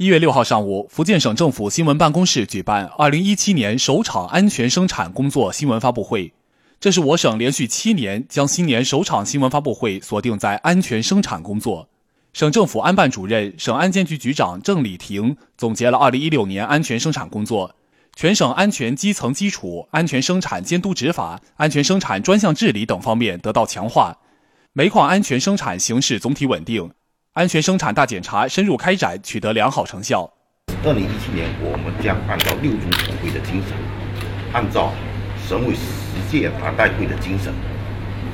一月六号上午，福建省政府新闻办公室举办二零一七年首场安全生产工作新闻发布会。这是我省连续七年将新年首场新闻发布会锁定在安全生产工作。省政府安办主任、省安监局局长郑礼婷总结了二零一六年安全生产工作，全省安全基层基础、安全生产监督执法、安全生产专项治理等方面得到强化，煤矿安全生产形势总体稳定。安全生产大检查深入开展，取得良好成效。二零一七年，我们将按照六中全会的精神，按照省委十届团代会的精神，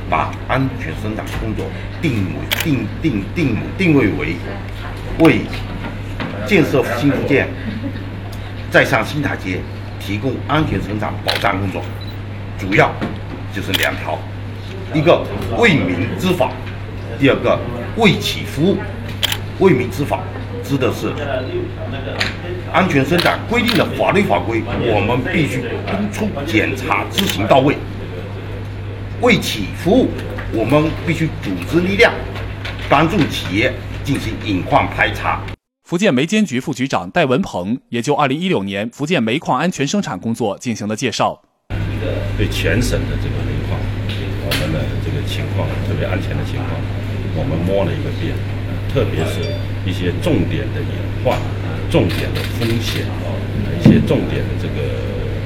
把安全生产工作定位定定定定位为为建设新福建再上新台阶，提供安全生产保障工作，主要就是两条：一个为民执法，第二个。为企服务，为民执法，指的是安全生产规定的法律法规，我们必须督促检查执行到位；为企服务，我们必须组织力量帮助企业进行隐患排查。福建煤监局副局长戴文鹏也就二零一六年福建煤矿安全生产工作进行了介绍。对全省的这个情况，特别安全的情况。我们摸了一个遍，特别是一些重点的隐患、重点的风险、一些重点的这个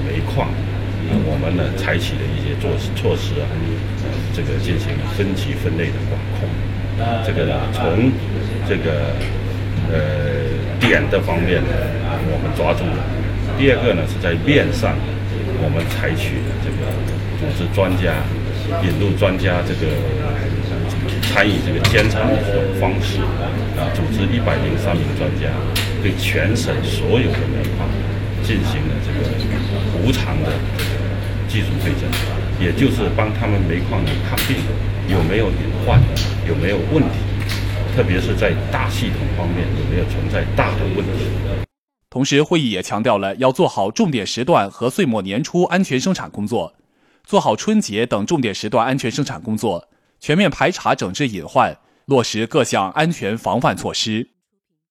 煤矿，我们呢采取了一些措措施啊，这个进行分级分类的管控。这个呢，从这个呃点的方面呢，我们抓住了；第二个呢，是在面上，我们采取了这个组织专家、引入专家这个。参与这个监察的这种方式啊，组织一百零三名专家，对全省所有的煤矿进行了这个无偿的技术会诊，也就是帮他们煤矿呢看病有没有隐患，有没有问题，特别是在大系统方面有没有存在大的问题。同时，会议也强调了要做好重点时段和岁末年初安全生产工作，做好春节等重点时段安全生产工作。全面排查整治隐患，落实各项安全防范措施。